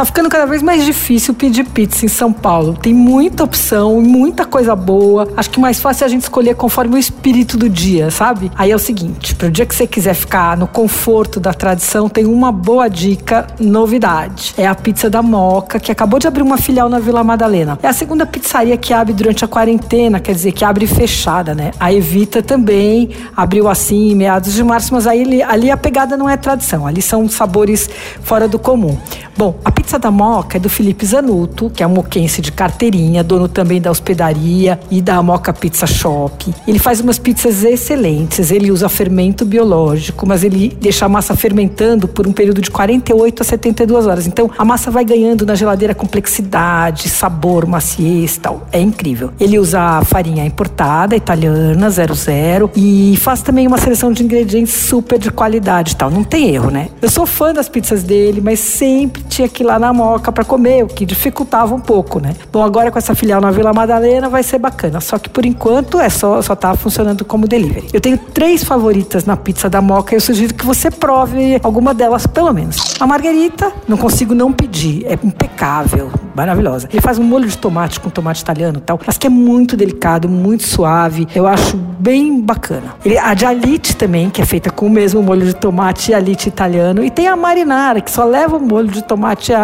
Tá ficando cada vez mais difícil pedir pizza em São Paulo. Tem muita opção, muita coisa boa. Acho que mais fácil é a gente escolher conforme o espírito do dia, sabe? Aí é o seguinte, pro dia que você quiser ficar no conforto da tradição, tem uma boa dica, novidade. É a pizza da Moca, que acabou de abrir uma filial na Vila Madalena. É a segunda pizzaria que abre durante a quarentena, quer dizer, que abre fechada, né? A Evita também abriu assim em meados de março, mas aí ali a pegada não é tradição, ali são sabores fora do comum. Bom, a pizza da Moca é do Felipe Zanuto, que é um moquense de carteirinha, dono também da hospedaria e da Moca Pizza Shop. Ele faz umas pizzas excelentes, ele usa fermento biológico, mas ele deixa a massa fermentando por um período de 48 a 72 horas. Então a massa vai ganhando na geladeira complexidade, sabor, maciez tal. É incrível. Ele usa farinha importada, italiana, 00, e faz também uma seleção de ingredientes super de qualidade tal. Não tem erro, né? Eu sou fã das pizzas dele, mas sempre tinha que ir lá na Moca para comer, o que dificultava um pouco, né? Bom, agora com essa filial na Vila Madalena vai ser bacana. Só que por enquanto é só, só tá funcionando como delivery. Eu tenho três favoritas na pizza da Moca e eu sugiro que você prove alguma delas, pelo menos. A margarita, não consigo não pedir, é impecável, maravilhosa. Ele faz um molho de tomate com tomate italiano e tal, mas que é muito delicado, muito suave. Eu acho bem bacana. Ele, a de alite também, que é feita com o mesmo molho de tomate e alite italiano. E tem a marinara, que só leva o molho de tomate e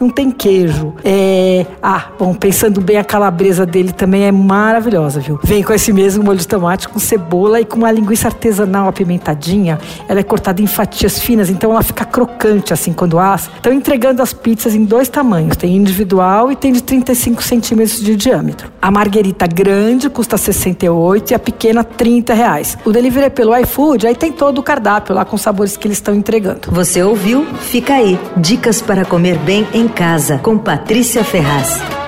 não tem queijo. É... Ah, bom, pensando bem, a calabresa dele também é maravilhosa, viu? Vem com esse mesmo molho de tomate, com cebola e com uma linguiça artesanal apimentadinha. Ela é cortada em fatias finas, então ela fica crocante assim quando assa. Estão entregando as pizzas em dois tamanhos, tem individual e tem de 35 centímetros de diâmetro. A marguerita grande custa 68 e a pequena 30 reais. O delivery é pelo iFood, aí tem todo o cardápio lá com os sabores que eles estão entregando. Você ouviu? Fica aí. Dicas para comer bem em casa com Patrícia Ferraz.